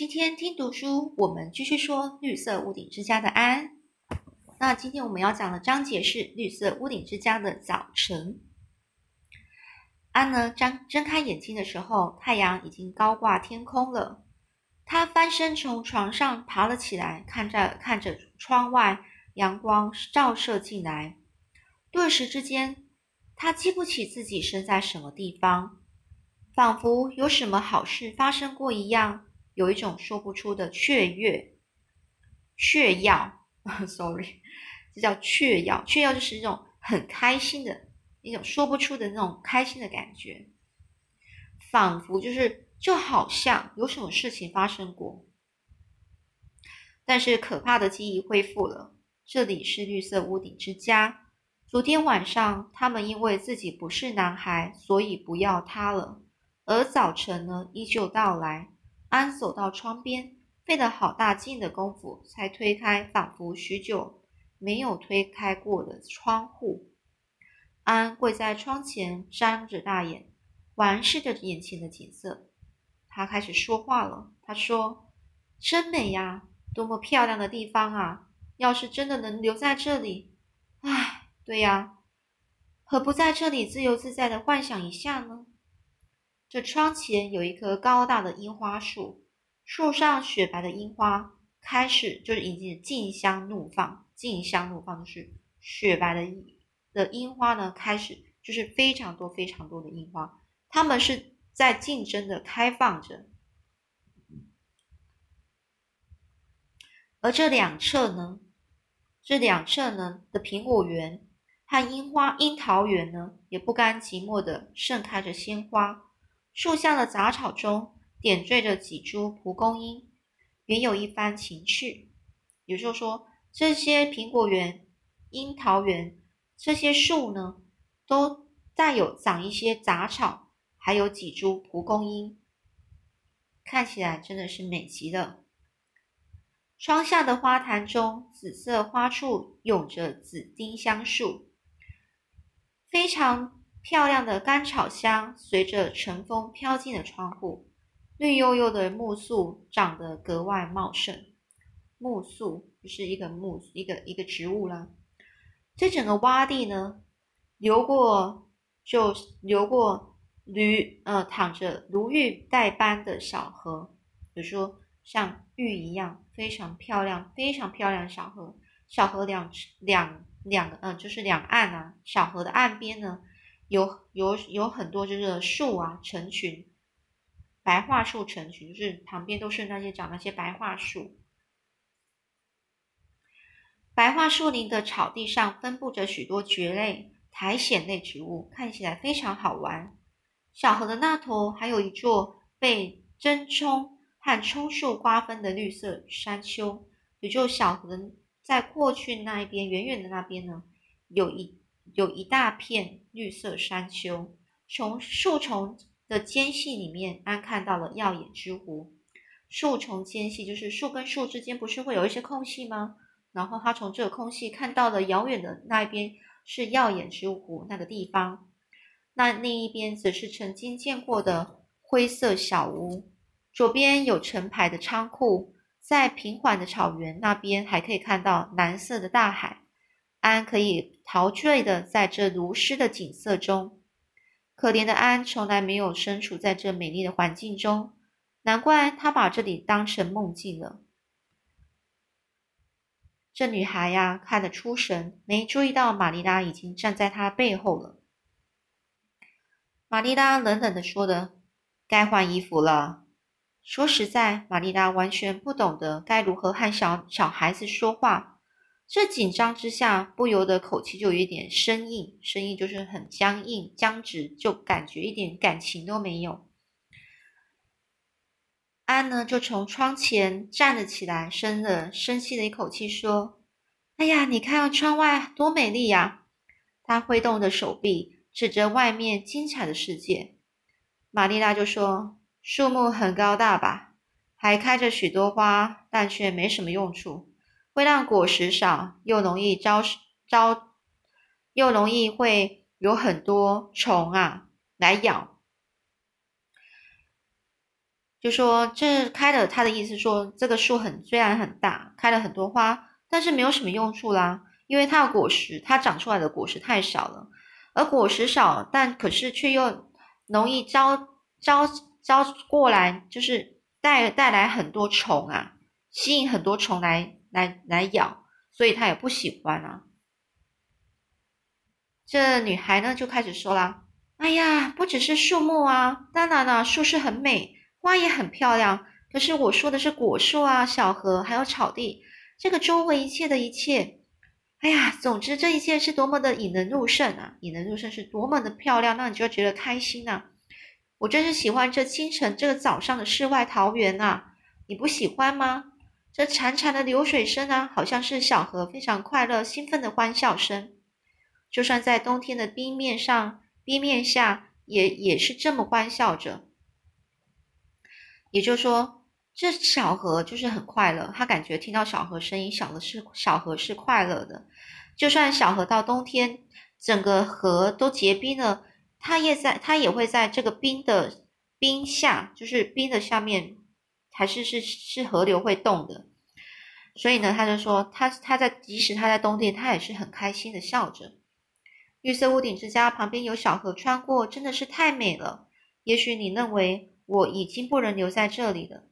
今天听读书，我们继续说绿色屋顶之家的安。那今天我们要讲的章节是绿色屋顶之家的早晨。安呢，张睁开眼睛的时候，太阳已经高挂天空了。他翻身从床上爬了起来，看着看着窗外，阳光照射进来，顿时之间，他记不起自己身在什么地方，仿佛有什么好事发生过一样。有一种说不出的雀跃、雀跃，sorry，这叫雀跃。雀跃就是一种很开心的一种说不出的那种开心的感觉，仿佛就是就好像有什么事情发生过。但是可怕的记忆恢复了。这里是绿色屋顶之家。昨天晚上，他们因为自己不是男孩，所以不要他了。而早晨呢，依旧到来。安走到窗边，费了好大劲的功夫，才推开仿佛许久没有推开过的窗户。安跪在窗前，张着大眼，环视着眼前的景色。他开始说话了。他说：“真美呀，多么漂亮的地方啊！要是真的能留在这里，唉，对呀，何不在这里自由自在的幻想一下呢？”这窗前有一棵高大的樱花树，树上雪白的樱花开始就是已经竞相怒放，竞相怒放就是雪白的的樱花呢，开始就是非常多非常多的樱花，它们是在竞争的开放着，而这两侧呢，这两侧呢的苹果园和樱花樱桃园呢，也不甘寂寞的盛开着鲜花。树下的杂草中点缀着几株蒲公英，原有一番情趣。也就是说，这些苹果园、樱桃园这些树呢，都带有长一些杂草，还有几株蒲公英，看起来真的是美极了。窗下的花坛中，紫色花簇涌着紫丁香树，非常。漂亮的甘草香随着晨风飘进了窗户，绿油油的木树长得格外茂盛。木树就是一个木一个一个植物啦。这整个洼地呢，流过就流过驴呃淌着如玉带般的小河，比如说像玉一样非常漂亮非常漂亮的小河。小河两两两嗯就是两岸啊，小河的岸边呢。有有有很多就是树啊成群，白桦树成群，就是旁边都是那些长那些白桦树。白桦树林的草地上分布着许多蕨类、苔藓类植物，看起来非常好玩。小河的那头还有一座被针葱和葱树瓜分的绿色山丘，也就小河在过去那一边，远远的那边呢，有一。有一大片绿色山丘，从树丛的间隙里面，安看到了耀眼之湖。树丛间隙就是树跟树之间不是会有一些空隙吗？然后他从这个空隙看到了遥远的那一边是耀眼之湖那个地方，那另一边则是曾经见过的灰色小屋。左边有成排的仓库，在平缓的草原那边还可以看到蓝色的大海。安可以陶醉的在这如诗的景色中，可怜的安从来没有身处在这美丽的环境中，难怪他把这里当成梦境了。这女孩呀，看得出神，没注意到玛丽拉已经站在她背后了。玛丽拉冷冷的说的：“该换衣服了。”说实在，玛丽拉完全不懂得该如何和小小孩子说话。这紧张之下，不由得口气就有一点生硬，声音就是很僵硬、僵直，就感觉一点感情都没有。安呢，就从窗前站了起来，深了深吸了一口气，说：“哎呀，你看窗外多美丽呀！”他挥动着手臂，指着外面精彩的世界。玛丽拉就说：“树木很高大吧，还开着许多花，但却没什么用处。”会让果实少，又容易招招，又容易会有很多虫啊来咬。就说这开了，他的意思说这个树很虽然很大，开了很多花，但是没有什么用处啦，因为它的果实，它长出来的果实太少了，而果实少，但可是却又容易招招招过来，就是带带来很多虫啊，吸引很多虫来来来咬，所以他也不喜欢啊。这女孩呢就开始说啦：“哎呀，不只是树木啊，当然了，树是很美。”花也很漂亮，可是我说的是果树啊，小河还有草地，这个周围一切的一切，哎呀，总之这一切是多么的引人入胜啊！引人入胜是多么的漂亮，那你就觉得开心呐。我真是喜欢这清晨这个早上的世外桃源呐，你不喜欢吗？这潺潺的流水声呢，好像是小河非常快乐、兴奋的欢笑声。就算在冬天的冰面上、冰面下，也也是这么欢笑着。也就是说，这小河就是很快乐。他感觉听到小河声音，小的是小河是快乐的。就算小河到冬天，整个河都结冰了，它也在，它也会在这个冰的冰下，就是冰的下面，还是是是河流会动的。所以呢，他就说，他他在即使他在冬天，他也是很开心的笑着。绿色屋顶之家旁边有小河穿过，真的是太美了。也许你认为。我已经不能留在这里了，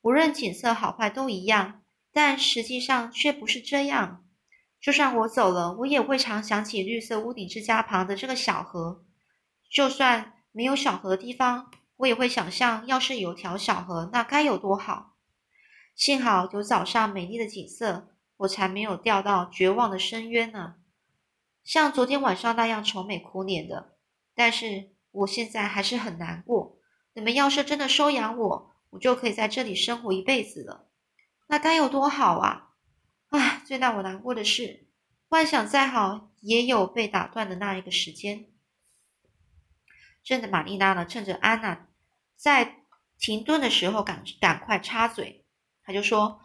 无论景色好坏都一样，但实际上却不是这样。就算我走了，我也会常想起绿色屋顶之家旁的这个小河。就算没有小河的地方，我也会想象，要是有条小河，那该有多好。幸好有早上美丽的景色，我才没有掉到绝望的深渊呢，像昨天晚上那样愁眉苦脸的。但是我现在还是很难过。你们要是真的收养我，我就可以在这里生活一辈子了，那该有多好啊！唉，最让我难过的是，幻想再好，也有被打断的那一个时间。真的，玛丽娜呢，趁着安娜在停顿的时候，赶赶快插嘴，他就说：“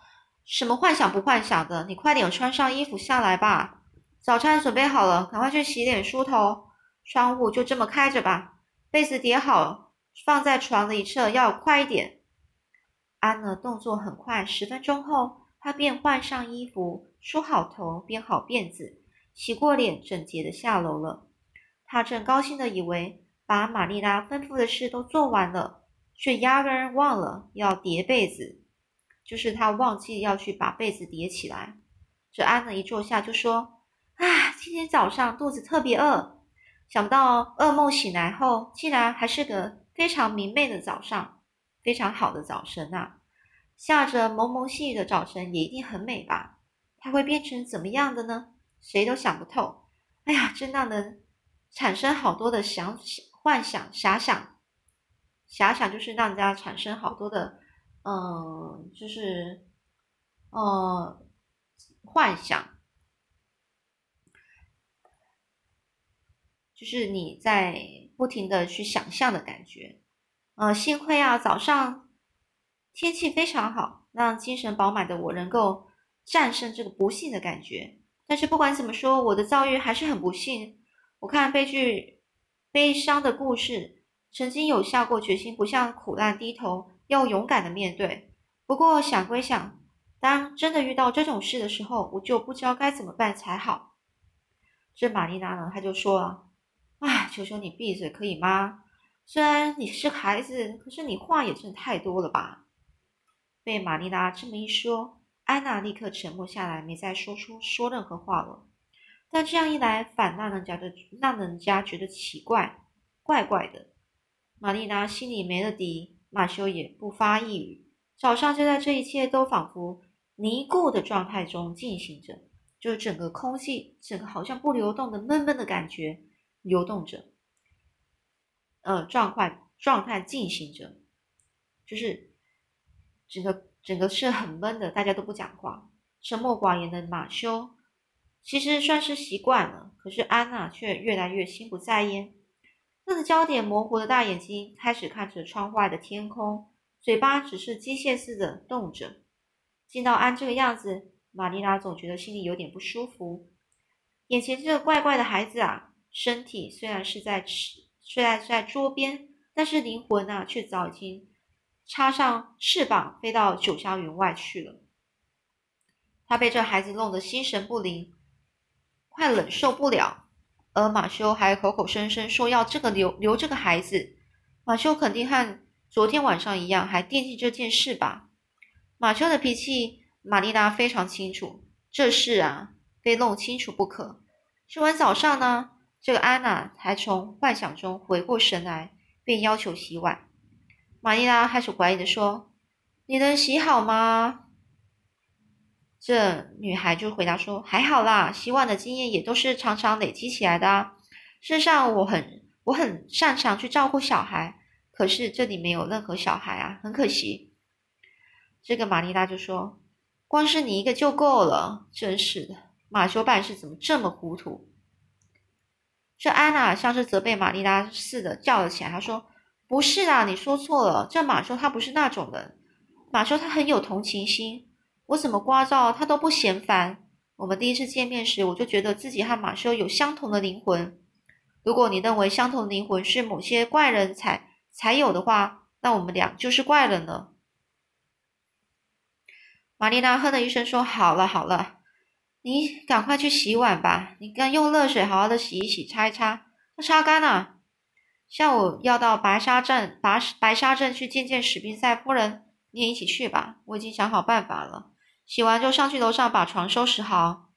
什么幻想不幻想的？你快点穿上衣服下来吧，早餐准备好了，赶快去洗脸梳头。窗户就这么开着吧，被子叠好。”放在床的一侧，要快一点。安娜动作很快，十分钟后，她便换上衣服，梳好头，编好辫子，洗过脸，整洁的下楼了。她正高兴的以为把玛丽拉吩咐的事都做完了，却压根忘了要叠被子，就是他忘记要去把被子叠起来。这安娜一坐下就说：“啊，今天早上肚子特别饿，想不到噩梦醒来后，竟然还是个……”非常明媚的早上，非常好的早晨呐！下着蒙蒙细雨的早晨也一定很美吧？它会变成怎么样的呢？谁都想不透。哎呀，真让人产生好多的想想幻想、遐想。遐想就是让人家产生好多的，嗯，就是，呃，幻想，就是你在。不停的去想象的感觉，呃，幸亏啊，早上天气非常好，让精神饱满的我能够战胜这个不幸的感觉。但是不管怎么说，我的遭遇还是很不幸。我看悲剧、悲伤的故事，曾经有下过决心，不向苦难低头，要勇敢的面对。不过想归想，当真的遇到这种事的时候，我就不知道该怎么办才好。这玛丽娜呢，她就说了。哎，求求你闭嘴，可以吗？虽然你是孩子，可是你话也真的太多了吧？被玛丽娜这么一说，安娜立刻沉默下来，没再说出说任何话了。但这样一来，反那人家的让人家觉得奇怪，怪怪的。玛丽娜心里没了底，马修也不发一语。早上就在这一切都仿佛凝固的状态中进行着，就是整个空气，整个好像不流动的闷闷的感觉。流动着，呃，状态状态进行着，就是整个整个是很闷的，大家都不讲话，沉默寡言的马修其实算是习惯了，可是安娜却越来越心不在焉，那个焦点模糊的大眼睛开始看着窗外的天空，嘴巴只是机械似的动着。见到安这个样子，玛丽拉总觉得心里有点不舒服，眼前这个怪怪的孩子啊！身体虽然是在吃，虽然是在桌边，但是灵魂啊，却早已经插上翅膀飞到九霄云外去了。他被这孩子弄得心神不宁，快忍受不了。而马修还口口声声说要这个留留这个孩子。马修肯定和昨天晚上一样，还惦记这件事吧？马修的脾气，玛丽拉非常清楚，这事啊，非弄清楚不可。吃完早上呢，这个安娜才从幻想中回过神来，便要求洗碗。玛丽拉开始怀疑的说：“你能洗好吗？”这女孩就回答说：“还好啦，洗碗的经验也都是常常累积起来的啊。事实上，我很我很擅长去照顾小孩，可是这里没有任何小孩啊，很可惜。”这个玛丽拉就说：“光是你一个就够了，真是的，马修办事怎么这么糊涂？”这安娜像是责备玛丽拉似的叫了起来，她说：“不是啊，你说错了，这马修他不是那种人，马修他很有同情心。”我怎么刮照他都不嫌烦。我们第一次见面时，我就觉得自己和马修有相同的灵魂。如果你认为相同灵魂是某些怪人才才有的话，那我们俩就是怪人了。玛丽娜哼了一声说：“好了好了，你赶快去洗碗吧。你刚用热水好好的洗一洗，擦一擦，要擦干了。下午要到白沙镇，白白沙镇去见见史宾塞夫人，你也一起去吧。我已经想好办法了。”洗完就上去楼上把床收拾好。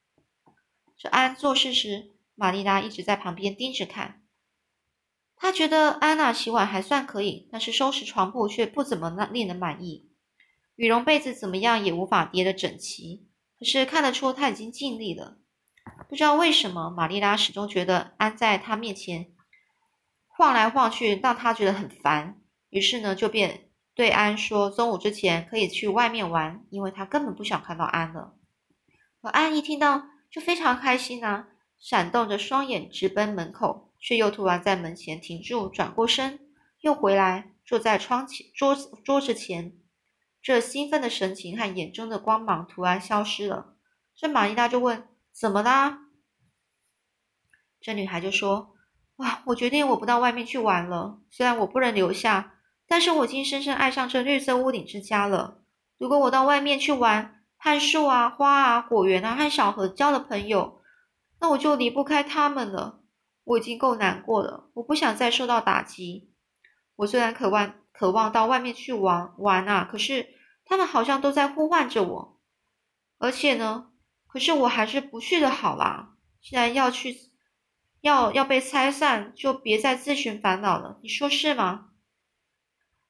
这安做事时，玛丽拉一直在旁边盯着看。她觉得安娜洗碗还算可以，但是收拾床铺却不怎么令人满意。羽绒被子怎么样也无法叠得整齐。可是看得出她已经尽力了。不知道为什么，玛丽拉始终觉得安在她面前晃来晃去，让她觉得很烦。于是呢，就变。对安说：“中午之前可以去外面玩，因为他根本不想看到安了。”可安一听到就非常开心啊，闪动着双眼直奔门口，却又突然在门前停住，转过身又回来，坐在窗前桌子桌子前。这兴奋的神情和眼中的光芒突然消失了。这玛丽娜就问：“怎么啦？”这女孩就说：“哇，我决定我不到外面去玩了，虽然我不能留下。”但是我已经深深爱上这绿色屋顶之家了。如果我到外面去玩，和树啊、花啊、果园啊和小河交了朋友，那我就离不开他们了。我已经够难过了，我不想再受到打击。我虽然渴望渴望到外面去玩玩啊，可是他们好像都在呼唤着我。而且呢，可是我还是不去的好啦。既然要去，要要被拆散，就别再自寻烦恼了。你说是吗？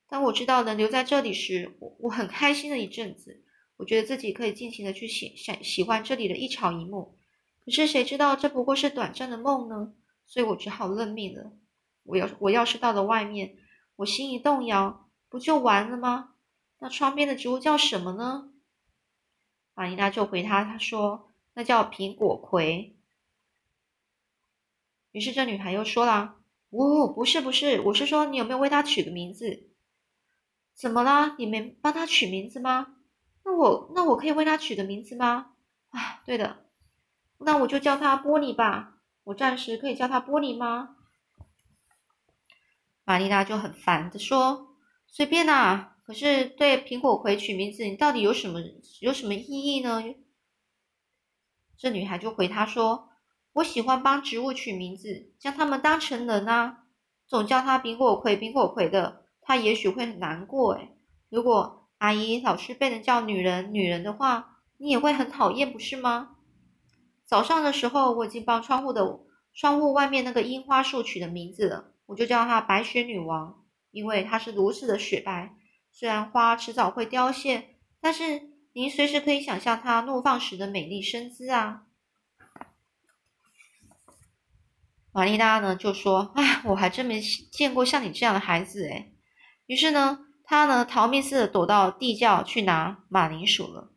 当我知道能留在这里时，我我很开心了一阵子。我觉得自己可以尽情的去喜喜喜欢这里的一草一木。可是谁知道这不过是短暂的梦呢？所以我只好认命了。我要我要是到了外面，我心一动摇，不就完了吗？那窗边的植物叫什么呢？玛丽娜就回他，他说那叫苹果葵。于是这女孩又说了：“哦，不是不是，我是说你有没有为它取个名字？”怎么啦？你没帮他取名字吗？那我那我可以为他取个名字吗？啊，对的，那我就叫他玻璃吧。我暂时可以叫他玻璃吗？玛丽娜就很烦的说：“随便啦。”可是对苹果葵取名字，你到底有什么有什么意义呢？这女孩就回他说：“我喜欢帮植物取名字，将它们当成人啊，总叫它苹果葵苹果葵的。”他也许会很难过诶，如果阿姨老是被人叫女人女人的话，你也会很讨厌，不是吗？早上的时候，我已经帮窗户的窗户外面那个樱花树取的名字了，我就叫它白雪女王，因为它是如此的雪白。虽然花迟早会凋谢，但是您随时可以想象它怒放时的美丽身姿啊。玛丽娜呢就说：“哎，我还真没见过像你这样的孩子诶。于是呢，他呢逃命似的躲到地窖去拿马铃薯了。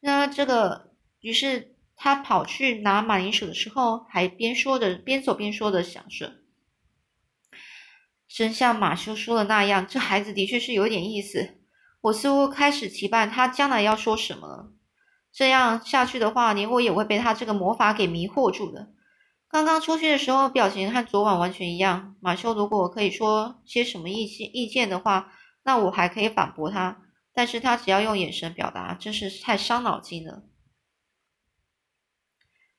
那这个，于是他跑去拿马铃薯的时候，还边说着边走边说的想着：“真像马修说的那样，这孩子的确是有点意思。我似乎开始期盼他将来要说什么了。这样下去的话，连我也会被他这个魔法给迷惑住的。刚刚出去的时候表情和昨晚完全一样。马修如果可以说些什么意见意见的话，那我还可以反驳他。但是他只要用眼神表达，真是太伤脑筋了。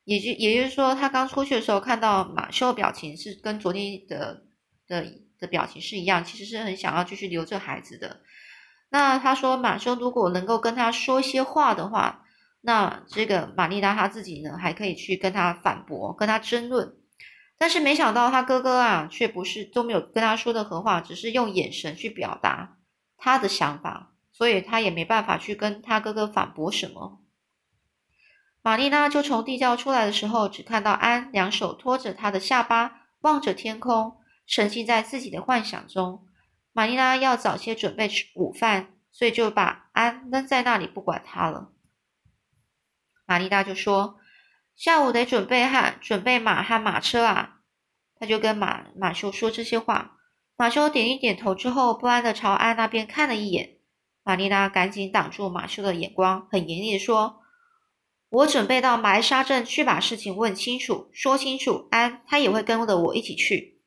也就也就是说，他刚出去的时候看到马修的表情是跟昨天的的的表情是一样，其实是很想要继续留这孩子的。那他说，马修如果能够跟他说些话的话，那这个玛丽拉她自己呢，还可以去跟他反驳，跟他争论。但是没想到他哥哥啊，却不是都没有跟他说的何话，只是用眼神去表达他的想法，所以他也没办法去跟他哥哥反驳什么。玛丽拉就从地窖出来的时候，只看到安两手托着他的下巴，望着天空，沉浸在自己的幻想中。玛丽拉要早些准备吃午饭，所以就把安扔在那里不管他了。玛丽娜就说：“下午得准备哈准备马和马车啊。”他就跟马马修说这些话。马修点一点头之后，不安的朝安那边看了一眼。玛丽拉赶紧挡住马修的眼光，很严厉的说。我准备到埋沙镇去把事情问清楚、说清楚。安，他也会跟着我一起去。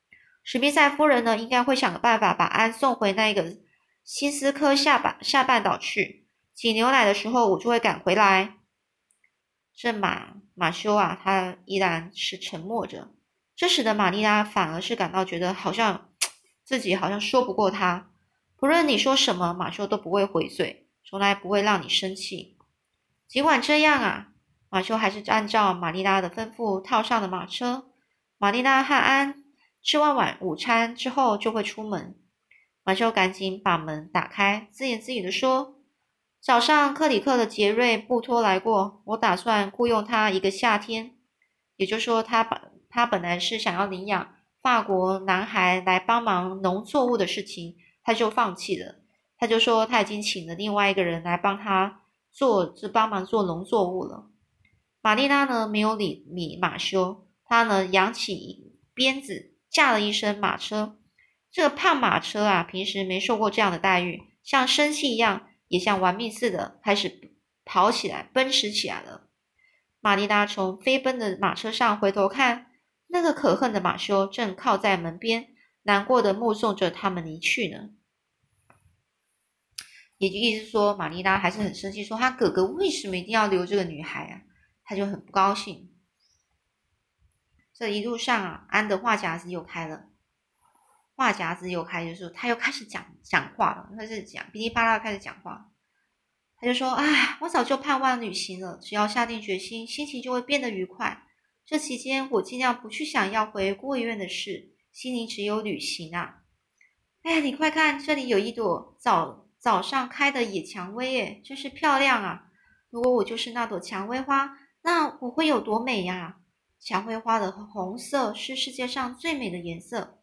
史密塞夫人呢，应该会想个办法把安送回那个新斯科下半下半岛去。挤牛奶的时候，我就会赶回来。这马马修啊，他依然是沉默着。这使得玛丽拉反而是感到觉得好像自己好像说不过他。不论你说什么，马修都不会回嘴，从来不会让你生气。尽管这样啊。马修还是按照玛丽拉的吩咐套上了马车。玛丽拉和安吃完晚午餐之后就会出门。马修赶紧把门打开，自言自语的说：“早上克里克的杰瑞布托来过，我打算雇佣他一个夏天。也就是说，他本他本来是想要领养法国男孩来帮忙农作物的事情，他就放弃了。他就说他已经请了另外一个人来帮他做，就帮忙做农作物了。”玛丽拉呢没有理米马修，她呢扬起鞭子，驾了一身马车。这个胖马车啊，平时没受过这样的待遇，像生气一样，也像玩命似的，开始跑起来，奔驰起来了。玛丽拉从飞奔的马车上回头看，那个可恨的马修正靠在门边，难过的目送着他们离去呢。也就意思说，玛丽拉还是很生气，说他哥哥为什么一定要留这个女孩啊？他就很不高兴。这一路上啊，安的话匣子又开了，话匣子又开，就是他又开始讲讲话了，开始讲噼里啪啦开始讲话。他就说：“哎，我早就盼望旅行了，只要下定决心，心情就会变得愉快。这期间，我尽量不去想要回孤儿院的事，心里只有旅行啊。哎呀，你快看，这里有一朵早早上开的野蔷薇，哎，真是漂亮啊！如果我就是那朵蔷薇花。”那我会有多美呀？蔷薇花的红色是世界上最美的颜色，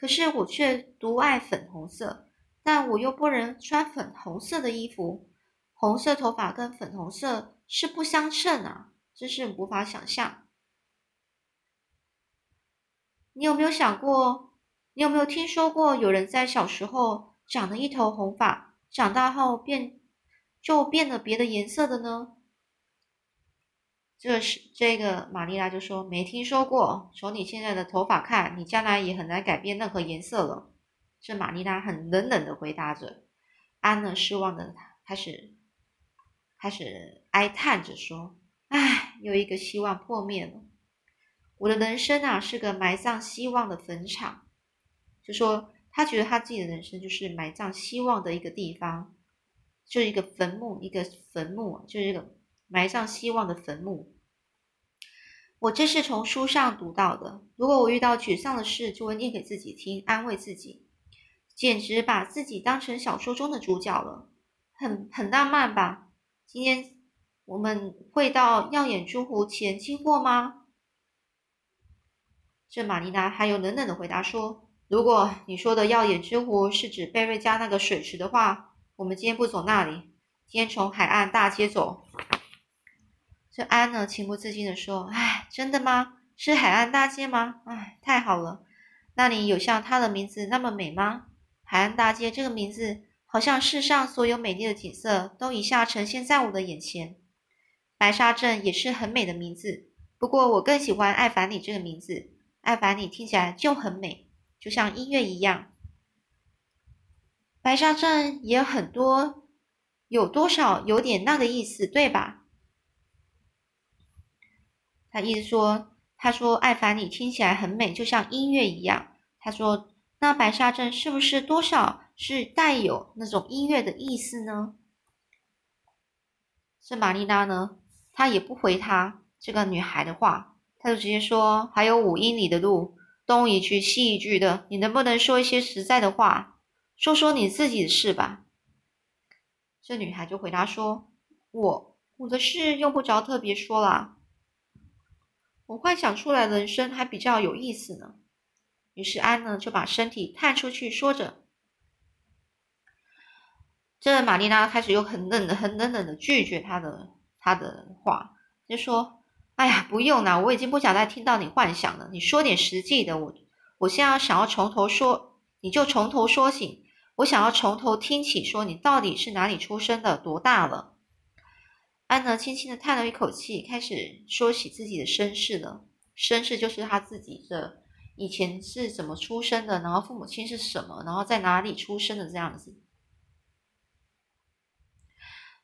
可是我却独爱粉红色。但我又不能穿粉红色的衣服，红色头发跟粉红色是不相称啊，真是无法想象。你有没有想过？你有没有听说过有人在小时候长了一头红发，长大后变就变了别的颜色的呢？这是这个玛丽拉就说没听说过。从你现在的头发看，你将来也很难改变任何颜色了。这玛丽拉很冷冷的回答着。安呢失望的开始开始哀叹着说：“唉，又一个希望破灭了。我的人生啊是个埋葬希望的坟场。”就说他觉得他自己的人生就是埋葬希望的一个地方，就是一个坟墓，一个坟墓，就是一个。埋葬希望的坟墓。我这是从书上读到的。如果我遇到沮丧的事，就会念给自己听，安慰自己，简直把自己当成小说中的主角了，很很浪漫吧？今天我们会到耀眼之湖前经过吗？这玛丽娜还有冷冷的回答说：“如果你说的耀眼之湖是指贝瑞家那个水池的话，我们今天不走那里，今天从海岸大街走。”这安呢，情不自禁的说：“哎，真的吗？是海岸大街吗？哎，太好了！那里有像它的名字那么美吗？海岸大街这个名字，好像世上所有美丽的景色都一下呈现在我的眼前。白沙镇也是很美的名字，不过我更喜欢艾凡尼这个名字，艾凡尼听起来就很美，就像音乐一样。白沙镇也有很多，有多少有点那个意思，对吧？他意思说，他说艾凡你听起来很美，就像音乐一样。他说，那白沙镇是不是多少是带有那种音乐的意思呢？这玛丽娜呢，她也不回他这个女孩的话，她就直接说，还有五英里的路，东一句西一句的，你能不能说一些实在的话？说说你自己的事吧。这女孩就回答说：“我我的事用不着特别说啦，我幻想出来的人生还比较有意思呢。”于是安呢就把身体探出去，说着。这玛丽娜开始又很冷的、很冷冷的拒绝他的他的话，就说：“哎呀，不用啦，我已经不想再听到你幻想了。你说点实际的，我我现在想要从头说，你就从头说起。”我想要从头听起，说你到底是哪里出生的，多大了？安呢，轻轻的叹了一口气，开始说起自己的身世了。身世就是他自己的以前是怎么出生的，然后父母亲是什么，然后在哪里出生的这样子。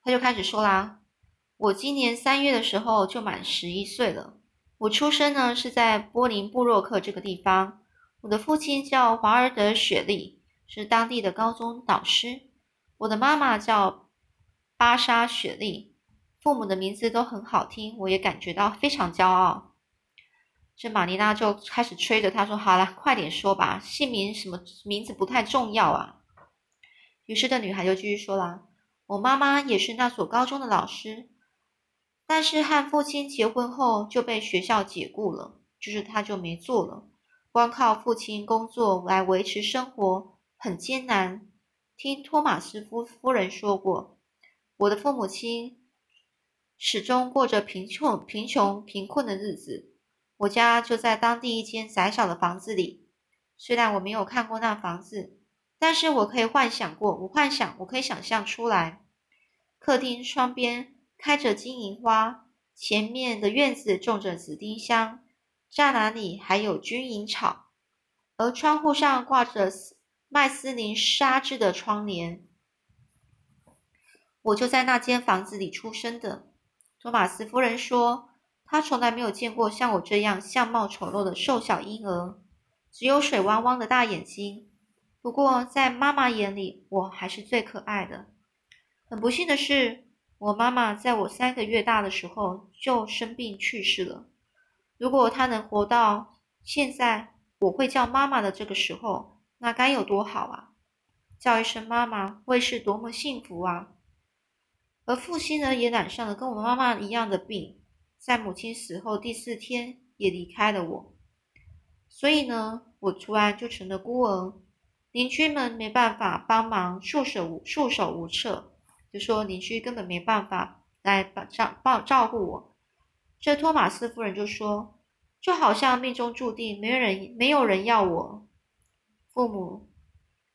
他就开始说啦：“我今年三月的时候就满十一岁了。我出生呢是在波林布洛克这个地方。我的父亲叫华尔德·雪莉。”是当地的高中导师。我的妈妈叫巴莎·雪莉，父母的名字都很好听，我也感觉到非常骄傲。这玛丽娜就开始催着他说：“好了，快点说吧，姓名什么名字不太重要啊。”于是这女孩就继续说了：“我妈妈也是那所高中的老师，但是和父亲结婚后就被学校解雇了，就是她就没做了，光靠父亲工作来维持生活。”很艰难。听托马斯夫夫人说过，我的父母亲始终过着贫穷、贫穷、贫困的日子。我家就在当地一间窄小的房子里。虽然我没有看过那房子，但是我可以幻想过。我幻想，我可以想象出来。客厅窗边开着金银花，前面的院子种着紫丁香，栅栏里还有军营草，而窗户上挂着。麦斯林纱质的窗帘，我就在那间房子里出生的。托马斯夫人说，她从来没有见过像我这样相貌丑陋的瘦小婴儿，只有水汪汪的大眼睛。不过在妈妈眼里，我还是最可爱的。很不幸的是，我妈妈在我三个月大的时候就生病去世了。如果她能活到现在，我会叫妈妈的这个时候。那该有多好啊！叫一声妈妈，会是多么幸福啊！而父亲呢，也染上了跟我妈妈一样的病，在母亲死后第四天也离开了我。所以呢，我突然就成了孤儿，邻居们没办法帮忙，束手无束手无策，就说邻居根本没办法来帮照帮照顾我。这托马斯夫人就说，就好像命中注定，没人没有人要我。父母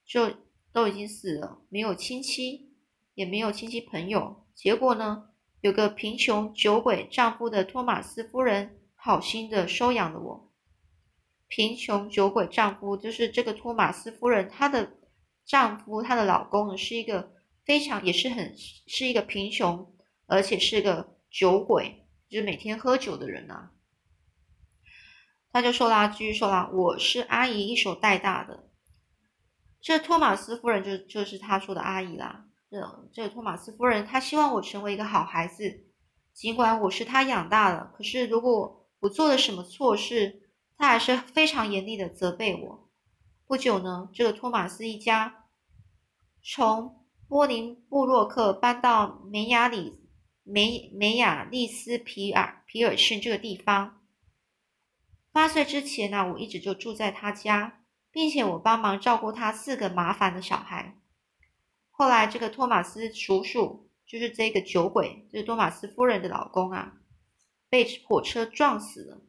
就都已经死了，没有亲戚，也没有亲戚朋友。结果呢，有个贫穷酒鬼丈夫的托马斯夫人好心的收养了我。贫穷酒鬼丈夫就是这个托马斯夫人，她的丈夫，她的老公呢，是一个非常也是很是一个贫穷，而且是个酒鬼，就是每天喝酒的人啊。他就说啦，继续说啦，我是阿姨一手带大的。这托马斯夫人就就是他说的阿姨啦。这这个托马斯夫人，她希望我成为一个好孩子，尽管我是她养大的。可是如果我做了什么错事，她还是非常严厉的责备我。不久呢，这个托马斯一家从波林布洛克搬到梅亚里梅梅亚利斯皮尔皮尔逊这个地方。八岁之前呢，我一直就住在他家。并且我帮忙照顾他四个麻烦的小孩。后来，这个托马斯叔叔就是这个酒鬼，就是托马斯夫人的老公啊，被火车撞死了。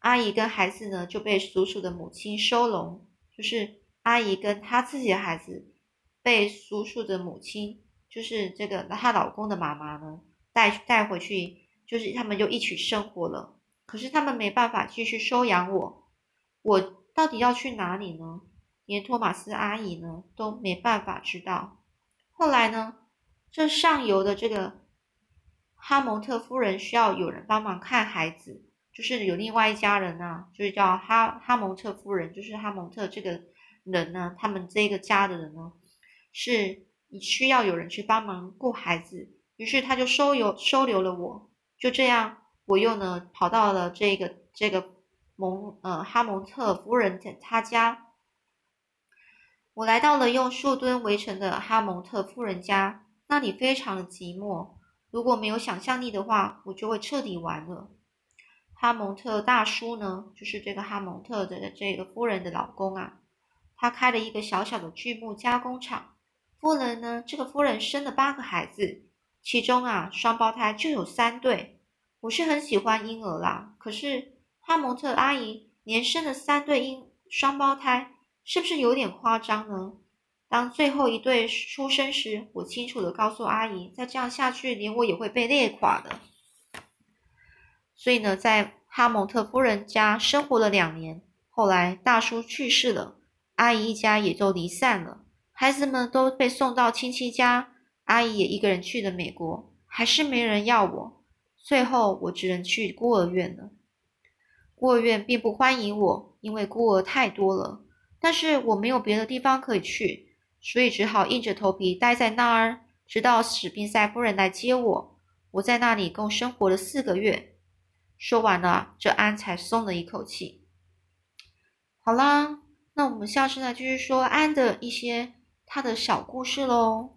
阿姨跟孩子呢就被叔叔的母亲收容，就是阿姨跟她自己的孩子被叔叔的母亲，就是这个她老公的妈妈呢带带回去，就是他们就一起生活了。可是他们没办法继续收养我，我到底要去哪里呢？连托马斯阿姨呢都没办法知道。后来呢，这上游的这个哈蒙特夫人需要有人帮忙看孩子，就是有另外一家人呢，就是叫哈哈蒙特夫人，就是哈蒙特这个人呢，他们这个家的人呢，是需要有人去帮忙顾孩子，于是他就收留收留了我，就这样。我又呢跑到了这个这个蒙呃哈蒙特夫人他家，我来到了用树墩围成的哈蒙特夫人家，那里非常的寂寞。如果没有想象力的话，我就会彻底完了。哈蒙特大叔呢，就是这个哈蒙特的这个夫人的老公啊，他开了一个小小的锯木加工厂。夫人呢，这个夫人生了八个孩子，其中啊双胞胎就有三对。我是很喜欢婴儿啦，可是哈蒙特阿姨连生了三对婴双胞胎，是不是有点夸张呢？当最后一对出生时，我清楚的告诉阿姨，再这样下去，连我也会被累垮的。所以呢，在哈蒙特夫人家生活了两年，后来大叔去世了，阿姨一家也都离散了，孩子们都被送到亲戚家，阿姨也一个人去了美国，还是没人要我。最后，我只能去孤儿院了。孤儿院并不欢迎我，因为孤儿太多了。但是我没有别的地方可以去，所以只好硬着头皮待在那儿，直到史宾塞夫人来接我。我在那里共生活了四个月。说完了，这安才松了一口气。好啦，那我们下次呢，继续说安的一些他的小故事喽。